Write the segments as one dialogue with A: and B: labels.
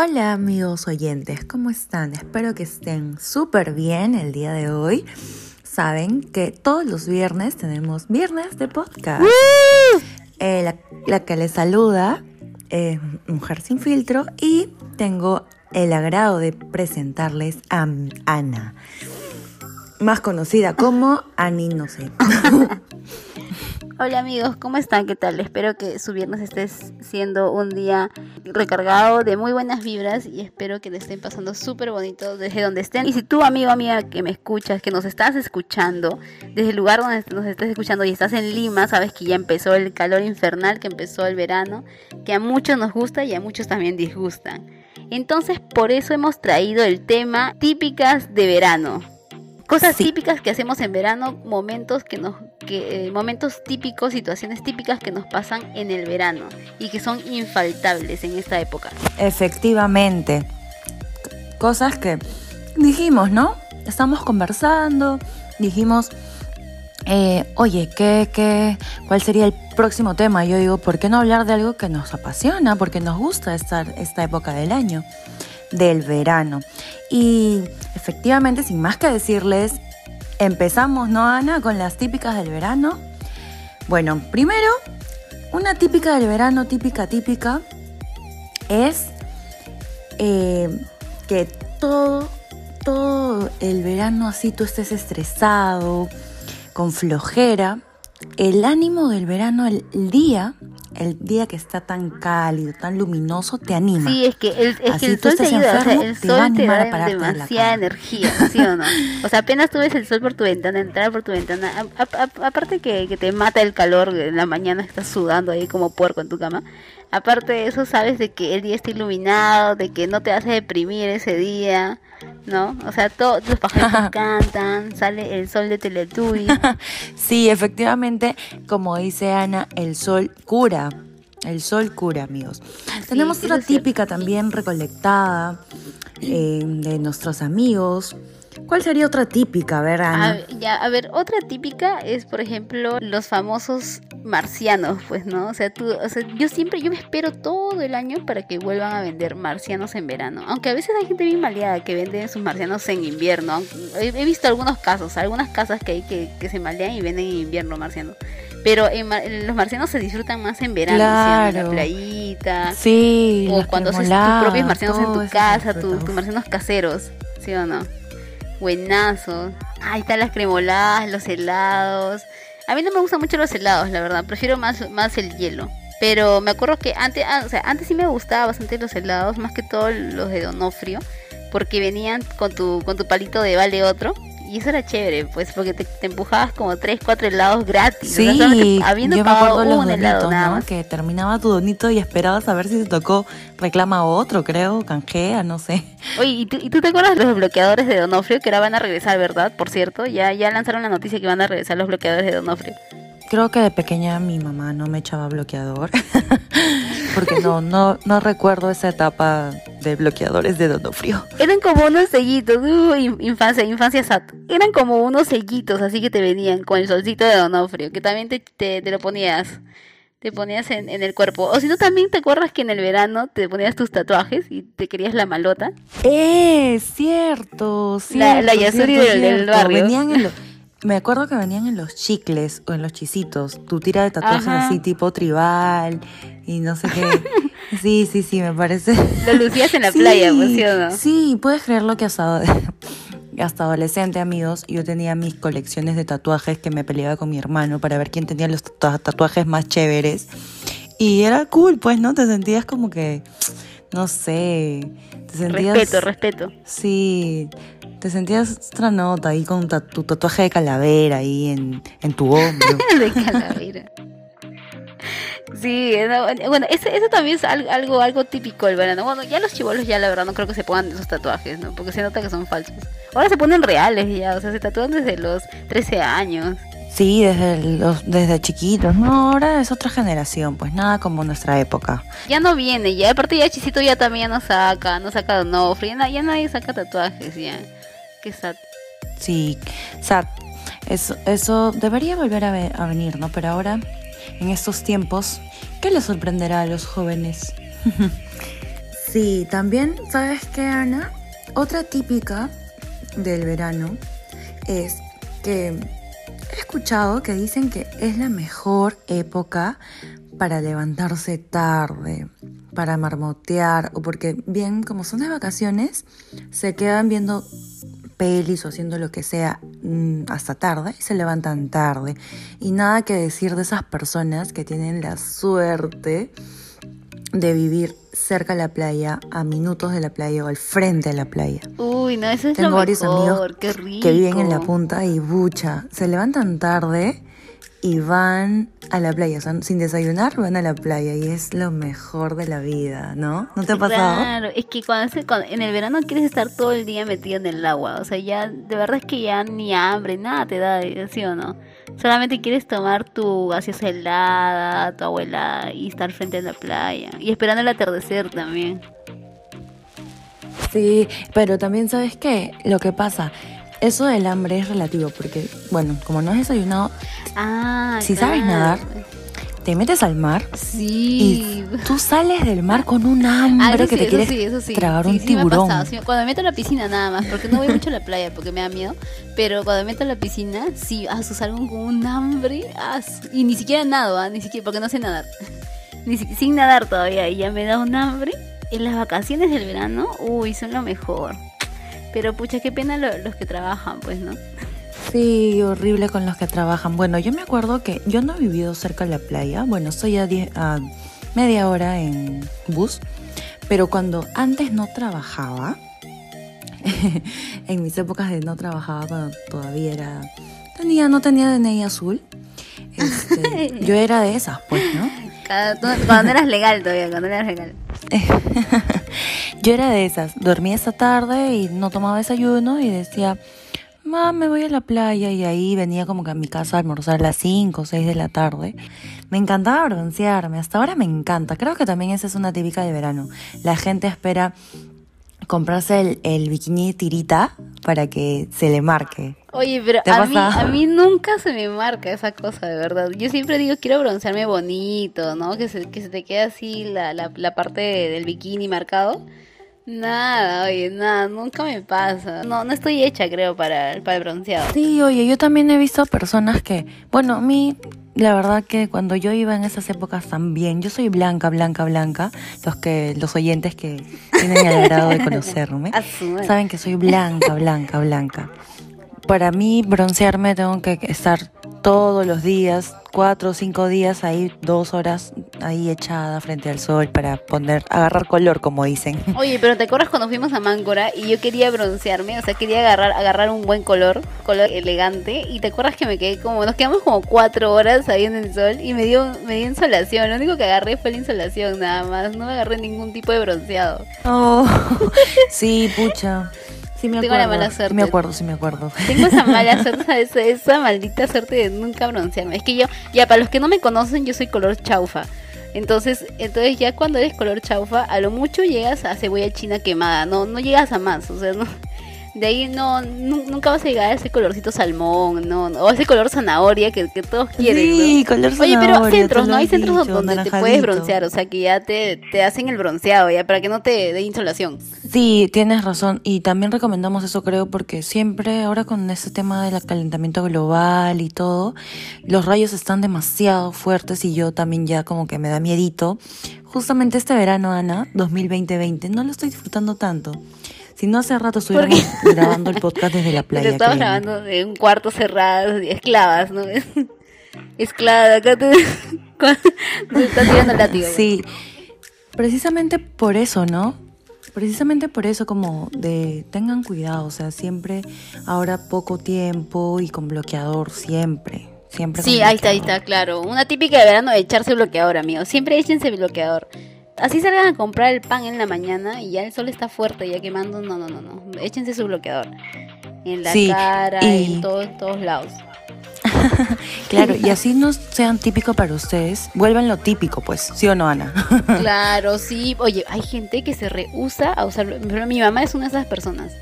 A: Hola amigos oyentes, ¿cómo están? Espero que estén súper bien el día de hoy. Saben que todos los viernes tenemos viernes de podcast. Eh, la, la que les saluda es Mujer Sin Filtro y tengo el agrado de presentarles a Ana, más conocida como Ani, no sé.
B: Hola amigos, ¿cómo están? ¿Qué tal? Espero que su viernes esté siendo un día recargado de muy buenas vibras y espero que le estén pasando súper bonito desde donde estén. Y si tú, amigo, amiga, que me escuchas, que nos estás escuchando, desde el lugar donde nos estás escuchando y estás en Lima, sabes que ya empezó el calor infernal, que empezó el verano, que a muchos nos gusta y a muchos también disgustan. Entonces, por eso hemos traído el tema típicas de verano. Cosas típicas que hacemos en verano, momentos que nos que eh, momentos típicos, situaciones típicas que nos pasan en el verano y que son infaltables en esta época.
A: Efectivamente. Cosas que dijimos, ¿no? Estamos conversando, dijimos, eh, oye, ¿qué, qué, ¿cuál sería el próximo tema? Yo digo, ¿por qué no hablar de algo que nos apasiona? Porque nos gusta estar esta época del año del verano. Y efectivamente, sin más que decirles, empezamos, ¿no, Ana? Con las típicas del verano. Bueno, primero, una típica del verano, típica, típica, es eh, que todo, todo el verano así tú estés estresado, con flojera. El ánimo del verano, el día, el día que está tan cálido, tan luminoso, te anima.
B: Sí, es que el, es que el sol te ayuda, o sea, el sol te, da demasiada energía, ¿sí o no? O sea, apenas tú ves el sol por tu ventana, entrar por tu ventana, aparte que, que, te mata el calor en la mañana, estás sudando ahí como puerco en tu cama, aparte de eso sabes de que el día está iluminado, de que no te vas a deprimir ese día, ¿no? O sea, todos los pajaritos cantan, sale el sol de Teletubbies.
A: sí, efectivamente, como dice Ana, el sol cura. El sol cura, amigos. Tenemos otra típica también recolectada eh, de nuestros amigos. ¿Cuál sería otra típica, a ver, Ana?
B: A, ya, a ver, otra típica es, por ejemplo, los famosos marcianos, pues, ¿no? O sea, tú, o sea, yo siempre, yo me espero todo el año para que vuelvan a vender marcianos en verano. Aunque a veces hay gente bien maleada que vende sus marcianos en invierno. He, visto algunos casos, algunas casas que hay que, que se malean y venden en invierno marcianos. Pero los marcianos se disfrutan más en verano,
A: claro.
B: en la playita.
A: Sí.
B: O cuando haces tus propios marcianos en tu casa, tus marcianos caseros, ¿sí o no? Buenazos. Ahí están las cremoladas, los helados. A mí no me gustan mucho los helados, la verdad. Prefiero más, más el hielo. Pero me acuerdo que antes, ah, o sea, antes sí me gustaba bastante los helados, más que todo los de Donofrio, porque venían con tu, con tu palito de vale otro y eso era chévere, pues, porque te, empujabas como tres, cuatro helados gratis.
A: Sí, habiendo yo me acuerdo los un helado ¿no? Que terminaba tu donito y esperabas a ver si te tocó reclama otro, creo, canjea, no sé.
B: Oye, ¿y tú, te acuerdas de los bloqueadores de Donofrio que ahora van a regresar, verdad? Por cierto, ya, ya lanzaron la noticia que van a regresar los bloqueadores de Donofrio.
A: Creo que de pequeña mi mamá no me echaba bloqueador. porque no, no, no recuerdo esa etapa de bloqueadores de Donofrio.
B: Eran como unos sellitos, uh, infancia, infancia sat. Eran como unos sellitos así que te venían con el solcito de Donofrio, que también te, te, lo ponías. Te ponías en, en, el cuerpo. O si no, también te acuerdas que en el verano te ponías tus tatuajes y te querías la malota.
A: Eh, cierto, cierto.
B: La, la Yasuri del, barrio.
A: Venían en me acuerdo que venían en los chicles o en los chisitos, tu tira de tatuajes así tipo tribal y no sé qué. Sí, sí, sí, me parece.
B: Lo lucías en la playa, pues, ¿sí o no?
A: Sí, puedes creerlo que hasta, hasta adolescente, amigos, yo tenía mis colecciones de tatuajes que me peleaba con mi hermano para ver quién tenía los tatuajes más chéveres. Y era cool, pues, ¿no? Te sentías como que, no sé, te sentías...
B: Respeto, respeto.
A: Sí, te sentías otra nota ahí con tu tatuaje de calavera ahí en, en tu hombro.
B: de calavera. Sí, bueno, eso, también es algo, algo típico del verano. Bueno, ya los chivolos ya la verdad no creo que se pongan esos tatuajes, ¿no? Porque se nota que son falsos. Ahora se ponen reales ya, o sea, se tatúan desde los 13 años.
A: Sí, desde los, desde chiquitos. No, ahora es otra generación, pues nada como nuestra época.
B: Ya no viene, ya aparte ya Chisito ya también no saca, no saca no, ya, ya nadie saca tatuajes ya. Qué sad.
A: Sí, sad. Eso, eso debería volver a, a venir, ¿no? Pero ahora, en estos tiempos, ¿qué les sorprenderá a los jóvenes? Sí, también, ¿sabes qué, Ana? Otra típica del verano es que he escuchado que dicen que es la mejor época para levantarse tarde, para marmotear, o porque bien, como son de vacaciones, se quedan viendo pelis o haciendo lo que sea mm, hasta tarde y se levantan tarde. Y nada que decir de esas personas que tienen la suerte de vivir cerca de la playa, a minutos de la playa o al frente de la playa.
B: Uy, no, eso es
A: Tengo
B: lo
A: varios
B: mejor,
A: amigos
B: qué rico.
A: que viven en la punta y bucha, se levantan tarde y van a la playa, o sea, sin desayunar van a la playa y es lo mejor de la vida, ¿no? ¿No te ha pasado?
B: Claro, es que cuando, se- cuando- en el verano quieres estar todo el día metido en el agua, o sea, ya de verdad es que ya ni hambre, nada te da, ¿sí o no? Solamente quieres tomar tu gaseosa helada, tu agua helada y estar frente a la playa y esperando el atardecer también.
A: Sí, pero también sabes qué, lo que pasa, eso del hambre es relativo porque, bueno, como no has desayunado,
B: Ah,
A: Si sabes
B: claro.
A: nadar, te metes al mar
B: Sí.
A: y tú sales del mar con un
B: Ah,
A: hambre
B: eso
A: que
B: sí,
A: te
B: eso
A: quieres
B: sí, eso sí.
A: tragar
B: Sí,
A: un
B: me
A: tiburón.
B: sí. Cuando me meto a la piscina nada más, porque no voy mucho a la playa porque me da miedo, pero cuando me meto a la piscina, sí, ah, salgo con un hambre, ah, y ni siquiera nado, ah, ni siquiera, porque no sé nadar. Ni si- sin nadar todavía, y ya me da un hambre. En las vacaciones del verano, uy, son lo mejor. Pero pucha, qué pena lo- los que trabajan, pues, ¿no?
A: Sí, horrible con los que trabajan. Bueno, yo me acuerdo que yo no he vivido cerca de la playa. Bueno, estoy a, a media hora en bus. Pero cuando antes no trabajaba, en mis épocas de no trabajaba, cuando todavía era. Tenía, no tenía DNI azul. este, yo era de esas, pues, ¿no?
B: Cada- cuando eras legal todavía, cuando eras legal.
A: Yo era de esas, dormía esa tarde y no tomaba desayuno y decía, mamá, me voy a la playa y ahí venía como que a mi casa a almorzar a las 5 o 6 de la tarde. Me encantaba broncearme, hasta ahora me encanta. Creo que también esa es una típica de verano. La gente espera comprarse el, el bikini tirita para que se le marque.
B: Oye, pero
A: ¿Te ha
B: a mí, a mí nunca se me marca esa cosa, de verdad. Yo siempre digo, quiero broncearme bonito, ¿no? Que se, que se te quede así la, la, la parte del bikini marcado. Nada, oye, nada, nunca me pasa. No, no estoy hecha, creo, para, para el bronceado.
A: Sí, oye, yo también he visto personas que, bueno, a mí, la verdad que cuando yo iba en esas épocas también, yo soy blanca, blanca, blanca, los que, los oyentes que tienen el agrado de conocerme, saben que soy blanca, blanca, blanca. Para mí, broncearme tengo que estar todos los días, cuatro o cinco días ahí, dos horas ahí echada frente al sol para poner, agarrar color, como dicen.
B: Oye, pero ¿te acuerdas cuando fuimos a Máncora y yo quería broncearme? O sea, quería agarrar, agarrar un buen color, color elegante. Y te acuerdas que me quedé como, nos quedamos como cuatro horas ahí en el sol y me dio, me dio insolación. Lo único que agarré fue la insolación nada más. No me agarré ningún tipo de bronceado.
A: Oh, sí, pucha. Sí me
B: Tengo la mala suerte.
A: Me acuerdo, sí me acuerdo.
B: Tengo esa mala suerte, esa, esa maldita suerte de nunca broncearme. Es que yo, ya para los que no me conocen, yo soy color chaufa. Entonces, entonces ya cuando eres color chaufa, a lo mucho llegas a cebolla china quemada, no, no llegas a más, o sea, no, de ahí no, nu- nunca vas a llegar a ese colorcito salmón, no, no, o ese color zanahoria que, que todos quieren,
A: Sí,
B: ¿no?
A: color
B: Oye, pero
A: zanahoria,
B: centros, ¿no? Hay centros
A: dicho,
B: donde te puedes broncear, o sea, que ya te, te hacen el bronceado, ya, para que no te dé insolación.
A: Sí, tienes razón. Y también recomendamos eso, creo, porque siempre ahora con ese tema del calentamiento global y todo, los rayos están demasiado fuertes y yo también ya como que me da miedito. Justamente este verano, Ana, 2020-20, no lo estoy disfrutando tanto. Si no hace rato estuviéramos grabando el podcast desde la playa. créeme.
B: grabando de un cuarto cerrado, esclavas, ¿no? Esclava, acá te, te está tirando el látigo.
A: Sí, precisamente por eso, ¿no? Precisamente por eso como de tengan cuidado, o sea, siempre ahora poco tiempo y con bloqueador, siempre, siempre.
B: Sí, ahí está, ahí está, claro. Una típica de verano de echarse bloqueador, amigo. Siempre échense bloqueador. Así salgan a comprar el pan en la mañana y ya el sol está fuerte, ya quemando. No, no, no, no. Échense su bloqueador. En la
A: Sí,
B: cara,
A: y-
B: en todo- todos lados.
A: Claro, y así no sean típico para ustedes, vuelvan lo típico, pues, ¿sí o no, Ana?
B: Claro, sí. Oye, hay gente que se rehúsa a usar. Ejemplo, mi mamá es una de esas personas.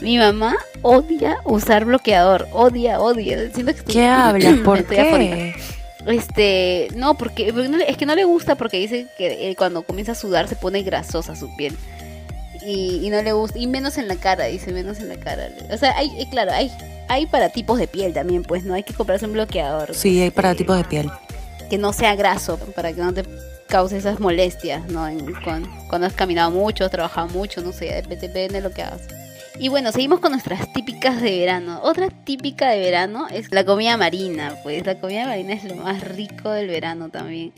B: Mi mamá odia usar bloqueador. Odia, odia. Siento que estoy-
A: ¿Qué hablas? ¿Por
B: afónica. Este, no, porque, es que no le gusta porque dice que eh, cuando comienza a sudar se pone grasosa su piel. Y, y no le gusta, y menos en la cara, dice, menos en la cara. O sea, hay, eh, claro, hay, hay para tipos de piel también, pues, ¿no? Hay que comprarse un bloqueador.
A: Sí, hay para
B: este,
A: tipos de piel.
B: Que no sea graso, para que no te cause esas molestias, ¿no? En- cuando, cuando has caminado mucho, has trabajado mucho, no sé, dep- depende de lo que hagas. Y bueno, seguimos con nuestras típicas de verano. Otra típica de verano es la comida marina, pues la comida marina es lo más rico del verano también.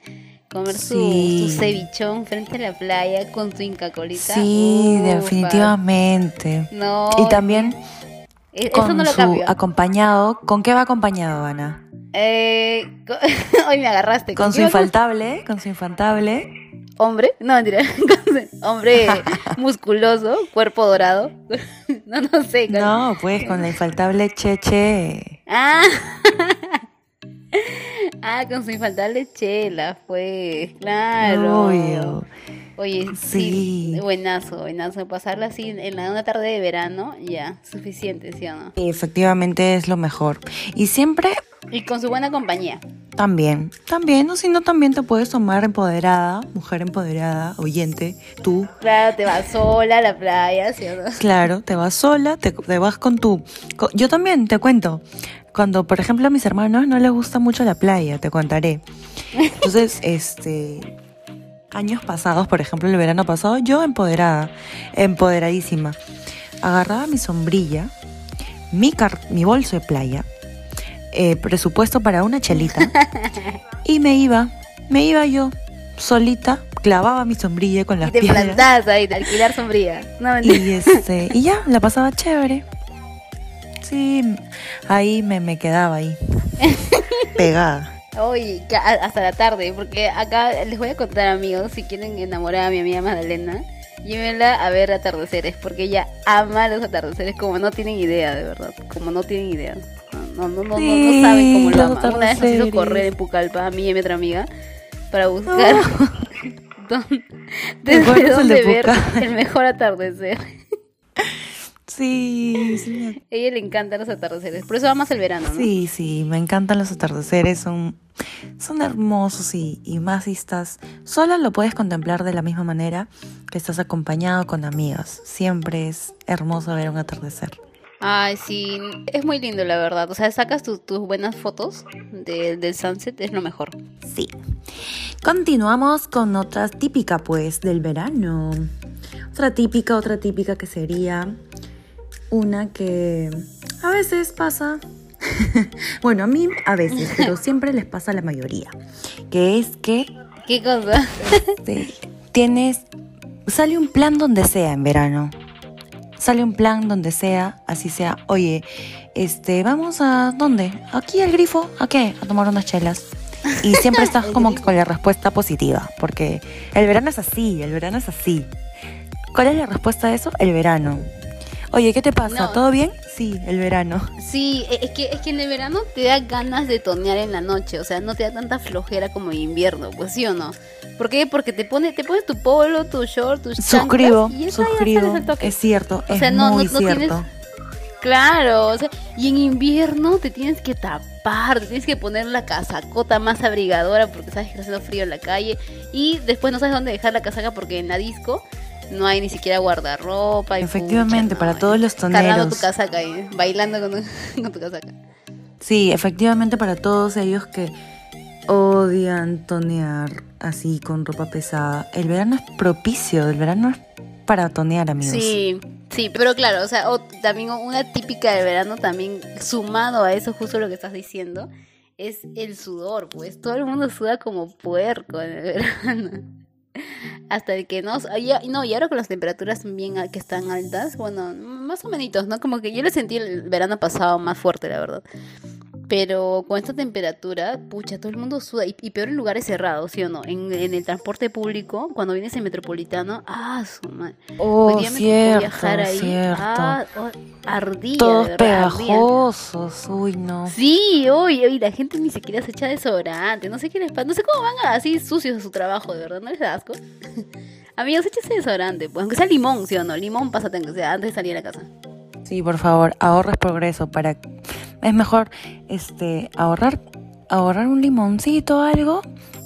B: Comer su,
A: Sí.
B: su cevichón frente a la playa con tu inca colita.
A: Sí,
B: Ufa.
A: definitivamente.
B: No.
A: Y también
B: eso
A: con
B: no lo
A: su
B: cambio.
A: acompañado. ¿Con qué va acompañado, Ana?
B: Eh, hoy me agarraste.
A: Con su infaltable, con su infaltable.
B: Hombre, no mentira, hombre musculoso, cuerpo dorado. no, no sé. con-
A: No, pues con la infaltable Cheche.
B: Ah. ah, con su infaltable chela, pues, claro.
A: Obvio.
B: Oye, sí.
A: Sí.
B: buenazo, buenazo. Pasarla así en la, una tarde de verano, ya, suficiente, ¿sí o no?
A: Efectivamente es lo mejor. Y siempre
B: Y con su buena compañía.
A: también, también, o si no, también te puedes tomar empoderada, mujer empoderada, oyente, tú.
B: Claro, te vas sola a la playa, ¿sí o no?
A: Claro, te vas sola, te, te vas con tu... co- Yo también, te cuento. Cuando, por ejemplo, a mis hermanos no les gusta mucho la playa, te contaré. Entonces, este... Años pasados, por ejemplo, el verano pasado, yo empoderada, empoderadísima. Agarraba mi sombrilla, mi, car- mi bolso de playa, eh, presupuesto para una chelita, y me iba, me iba yo, solita, clavaba mi sombrilla con
B: Y
A: las
B: te
A: piedras.
B: plantas ahí, de alquilar sombría. No.
A: Y este, y ya, la pasaba chévere. Sí, ahí me, me quedaba ahí. Pegada.
B: Hoy, hasta la tarde, porque acá les voy a contar, amigos, si quieren enamorar a mi amiga Magdalena, llévenla a ver atardeceres, porque ella ama los atardeceres como no tienen idea, de verdad, como no tienen idea. No, no, no, no, no, saben cómo lo ama. Una vez nos hizo correr en Pucallpa, a mí y a mi otra amiga, para buscar dónde,
A: ¿Te
B: desde dónde ver el mejor atardecer.
A: Sí, sí,
B: A ella le encantan los atardeceres, por eso amas el verano, ¿no?
A: sí, sí, me encantan los atardeceres, son, son hermosos y, y más si estás sola lo puedes contemplar de la misma manera que estás acompañado con amigas. Siempre es hermoso ver un atardecer.
B: Ay, sí, es muy lindo la verdad. O sea, sacas tu- tus buenas fotos de- del sunset, es lo mejor.
A: Sí. Continuamos con otra típica, pues, del verano. Otra típica, otra típica que sería una que a veces pasa. bueno, a mí a veces, pero siempre les pasa a la mayoría. Que es que
B: ¿Qué cosa?
A: este, tienes. Sale un plan donde sea en verano. Sale un plan donde sea, así sea. Oye, este, vamos a. ¿Dónde? Aquí al grifo. ¿A qué? A tomar unas chelas. Y siempre estás como que con la respuesta positiva. Porque el verano es así, el verano es así. ¿Cuál es la respuesta a eso? El verano. Oye, ¿qué te pasa?
B: No.
A: ¿Todo bien? Sí, el verano.
B: Sí, e- es que, es que en el verano te da ganas de tonear en la noche. O sea, no te da tanta flojera como en invierno, pues sí o no. ¿Por qué? Porque te, pone, te pones tu polo, tu short, tus
A: Suscribo,
B: y
A: suscribo. Es cierto,
B: O
A: es
B: sea, no- no-
A: muy
B: no tienes-
A: cierto.
B: Claro, o sea, y en invierno te tienes que tapar, te tienes que poner la casacota más abrigadora porque sabes que está haciendo frío en la calle y después no sabes dónde dejar la casaca porque en la disco no hay ni siquiera guardarropa. Y
A: Efectivamente,
B: pucha,
A: para
B: no,
A: todos los
B: Cargando
A: toneros.
B: tu casaca ahí, bailando con tu, con tu casaca.
A: Sí, efectivamente para todos ellos que odian tonear así con ropa pesada. El verano es propicio, el verano es para tonear, amigos.
B: Sí, sí, pero claro, o sea, o también una típica del verano también sumado a eso justo lo que estás diciendo es el sudor, pues todo el mundo suda como puerco en el verano. Hasta que no, ya- no, y ahora con las temperaturas bien que están altas, bueno, más o menos, ¿no? Como que yo lo sentí el verano pasado más fuerte, la verdad. Pero con esta temperatura, pucha, todo el mundo suda. Y, y peor en lugares cerrados, ¿sí o no? En, en el transporte público, cuando vienes en metropolitano, ah, su madre.
A: Oh,
B: Hoy día me tocó
A: cierto,
B: viajar ahí.
A: cierto.
B: Ah, oh, ardía,
A: Todos
B: de verdad, ardía.
A: pegajosos, uy no.
B: Sí, hoy, hoy la gente ni siquiera se echa desodorante. No sé qué les pasa. No sé cómo van así sucios a su trabajo, de verdad. ¿No les da asco? Amigos, échese desodorante. Pues aunque sea limón, ¿sí o no? Limón, pásate aunque sea antes de salir a la casa.
A: Sí, por favor, ahorres progreso para es mejor este ahorrar ahorrar un limoncito o algo,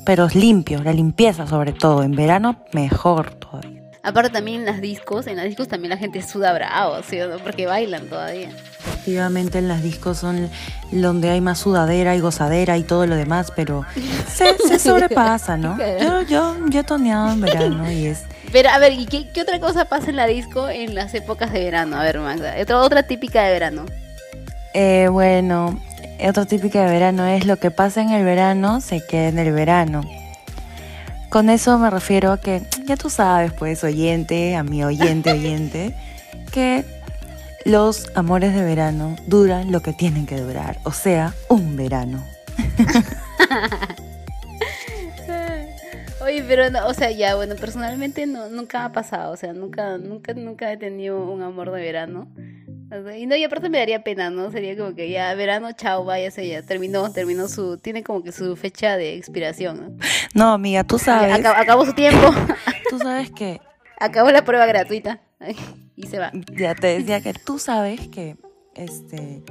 A: pero es limpio, la limpieza sobre todo. En verano mejor todavía.
B: Aparte también en las discos, en las discos también la gente suda bravo, ¿sí? Porque bailan todavía.
A: Efectivamente en las discos son donde hay más sudadera y gozadera y todo lo demás, pero se, se sobrepasa, ¿no? Yo, yo, yo he toneado en verano y es...
B: Pero a ver, ¿y qué, qué otra cosa pasa en la disco en las épocas de verano? A ver, Magda, otra, otra típica de verano.
A: Eh, bueno, otra típica de verano es lo que pasa en el verano se queda en el verano. Con eso me refiero a que ya tú sabes, pues, oyente, a mi oyente, oyente, que los amores de verano duran lo que tienen que durar, o sea, un verano.
B: Oye, pero, no, o sea, ya, bueno, personalmente no, nunca ha pasado, o sea, nunca, nunca, nunca he tenido un amor de verano. O sea, y no, y aparte me daría pena, ¿no? Sería como que ya, verano, chao, váyase ya, terminó, terminó su, tiene como que su fecha de expiración, ¿no?
A: No, amiga, tú sabes,
B: Acab- acabó su tiempo,
A: tú sabes que,
B: acabó la prueba gratuita y se va.
A: ya te decía que tú sabes que, este,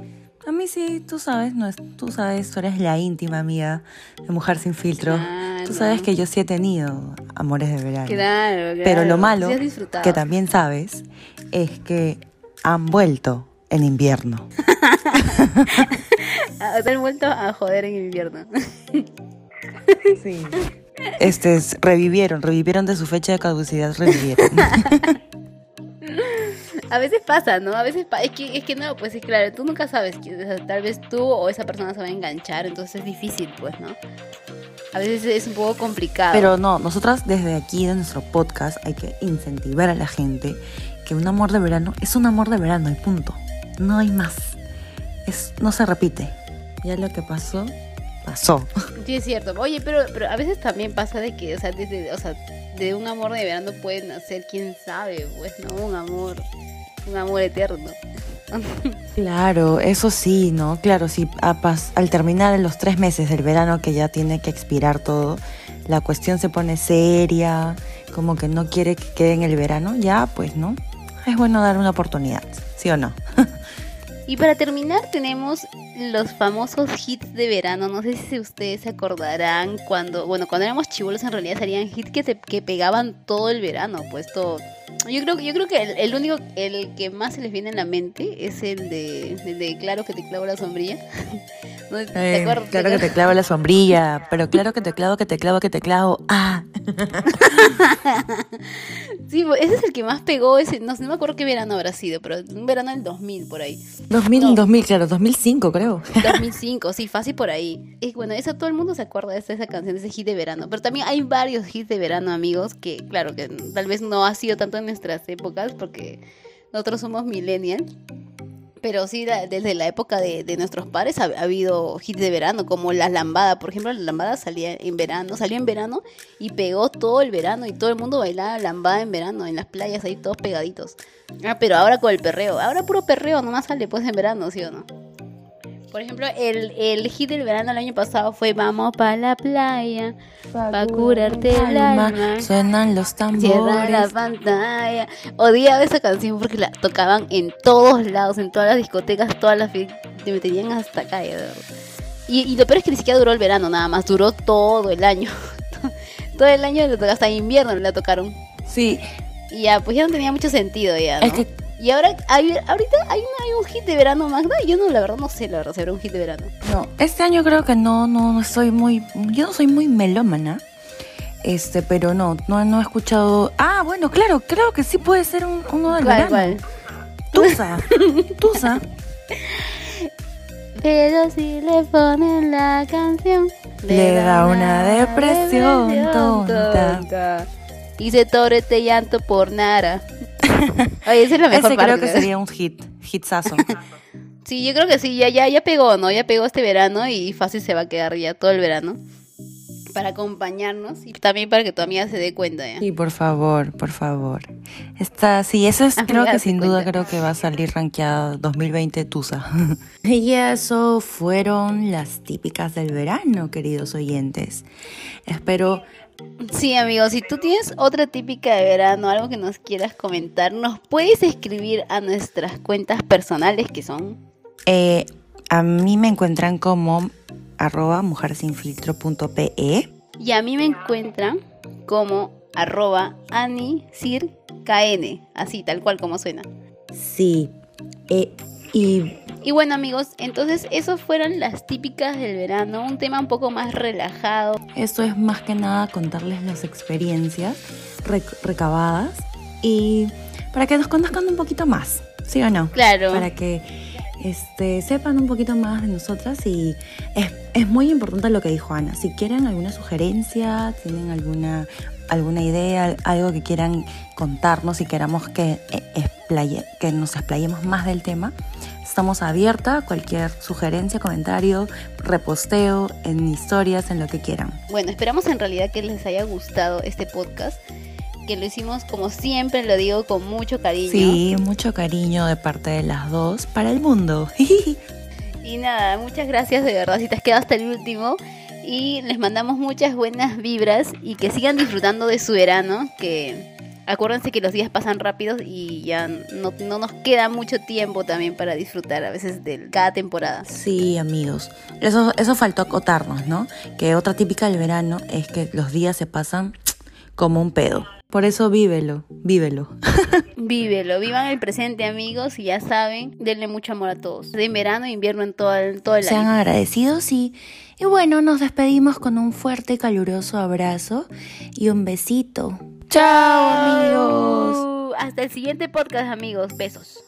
A: a mí sí, tú sabes, no es, tú sabes, tú eres la íntima amiga de Mujer Sin Filtro.
B: Claro.
A: Tú sabes que yo sí he tenido amores de verano.
B: Claro, claro.
A: Pero lo malo,
B: Sí
A: que también sabes, es que han vuelto en invierno.
B: Han vuelto a joder en invierno.
A: Sí. Este, es- revivieron, revivieron de su fecha de caducidad, revivieron.
B: A veces pasa, ¿no? A veces pa- es que es que no, pues es claro, tú nunca sabes, que, o sea, tal vez tú o esa persona se va a enganchar, entonces es difícil, pues, ¿no? A veces es un poco complicado.
A: Pero no, nosotras desde aquí, de nuestro podcast, hay que incentivar a la gente que un amor de verano es un amor de verano y punto. No hay más. Es, no se repite. Ya lo que pasó, pasó.
B: Sí, es cierto. Oye, pero, pero a veces también pasa de que, o sea, desde, o sea, de un amor de verano pueden nacer, quién sabe, pues, ¿no? Un amor, un amor eterno.
A: Claro, eso sí, ¿no? Claro, pas- al terminar en los tres meses del verano que ya tiene que expirar todo, la cuestión se pone seria, como que no quiere que quede en el verano, ya, pues, ¿no? Es bueno dar una oportunidad, ¿sí o no?
B: Y para terminar tenemos los famosos hits de verano. No sé si ustedes se acordarán cuando, bueno, cuando éramos chivolos en realidad serían hits que, pegaban todo el verano, pues todo. Yo creo, yo creo que el, el único, el que más se les viene en la mente es el de, el de Claro que te clavo la sombrilla. ¿No? ¿Te
A: Eh,
B: acuerdas?
A: claro que te clavo la sombrilla, pero claro que te clavo, que te clavo, que te clavo. Ah,
B: Sí, pues, ese es el que más pegó, ese, no, no me acuerdo qué verano habrá sido, pero un verano del 2000 por ahí.
A: 2000,
B: No.
A: 2000, claro, 2005 creo.
B: 2005, sí, fácil por ahí. Y bueno, eso todo el mundo se acuerda de esa, esa canción, de ese hit de verano. Pero también hay varios hits de verano, amigos, que claro, que tal vez no ha sido tanto en nuestras épocas, porque nosotros somos millennials. Pero sí, desde la época de, nuestros padres ha, ha habido hits de verano, como La Lambada. Por ejemplo, La Lambada salía en verano, salió en verano y pegó todo el verano y todo el mundo bailaba Lambada en verano, en las playas ahí todos pegaditos. Ah, pero ahora con el perreo. Ahora puro perreo, nomás sale pues en verano, ¿sí o no? Por ejemplo, el, el hit del verano el año pasado fue Vamos pa' la playa, pa' curarte el alma.
A: Suenan los
B: Cierra la
A: tambores.
B: pantalla. Odiaba esa canción porque la tocaban en todos lados, en todas las discotecas, todas las. Te meterían hasta acá, y lo peor es que ni siquiera duró el verano, nada más, duró todo el año. todo el año, hasta invierno la tocaron.
A: Sí,
B: Y ya, pues ya no tenía mucho sentido ya, ¿no?
A: es que
B: Y ahora, hay, ahorita hay, una- hay un hit de verano, Magda. Yo no, la verdad, no sé, la verdad, si habrá un hit de verano.
A: No, este año creo que no, no, no soy muy, yo no soy muy melómana, este, pero no, no, no he escuchado. Ah, bueno, claro, creo que sí puede ser un- uno del
B: ¿Cuál,
A: verano.
B: cuál?
A: Tusa, Tusa.
B: Pero si le ponen la canción,
A: Le da una depresión tonta.
B: tonta. Y se torre este llanto por nada. Oye, esa es la mejor
A: Ese
B: parte.
A: creo que sería un hit, hitsazo.
B: Sí, yo creo que sí, ya, ya, ya pegó, ¿no? Ya pegó este verano y fácil se va a quedar ya todo el verano. Para acompañarnos y también para que tu amiga se dé cuenta ya.
A: Sí, por favor, por favor. Está, sí, eso es, creo que sin duda creo que va a salir rankeada 2020 Tusa. y eso fueron las típicas del verano, queridos oyentes. Espero
B: Sí, amigos, si tú tienes otra típica de verano, algo que nos quieras comentar, nos puedes escribir a nuestras cuentas personales que son
A: Eh, a mí me encuentran como arroba mujersinfiltro.pe.
B: Y a mí me encuentran como arroba anisirkn, así tal cual como suena.
A: Sí. Eh, y
B: Y bueno amigos, entonces esos fueron las típicas del verano, un tema un poco más relajado.
A: esto es más que nada contarles las experiencias rec- recabadas y para que nos conozcan un poquito más, ¿sí o no?
B: Claro.
A: Para que este, sepan un poquito más de nosotras y es, es muy importante lo que dijo Ana. Si quieren alguna sugerencia, tienen alguna, alguna idea, algo que quieran contarnos y queramos que, eh, explaye- que nos explayemos más del tema, estamos abierta a cualquier sugerencia, comentario, reposteo, en historias, en lo que quieran.
B: Bueno, esperamos en realidad que les haya gustado este podcast, que lo hicimos como siempre, lo digo con mucho cariño.
A: Sí, mucho cariño de parte de las dos para el mundo.
B: Y nada, muchas gracias de verdad si te has quedado hasta el último. Y les mandamos muchas buenas vibras y que sigan disfrutando de su verano, que acuérdense que los días pasan rápidos y ya no, no nos queda mucho tiempo también para disfrutar a veces de cada temporada.
A: Sí, amigos. Eso, eso faltó acotarnos, ¿no? Que otra típica del verano es que los días se pasan como un pedo. Por eso vívelo, vívelo.
B: Vívelo, vivan el presente amigos y ya saben, denle mucho amor a todos. De verano e invierno en todo el, todo el
A: Sean
B: año.
A: agradecidos y, y bueno, nos despedimos con un fuerte y caluroso abrazo y un besito. ¡Chao, amigos!
B: Hasta el siguiente podcast amigos, besos.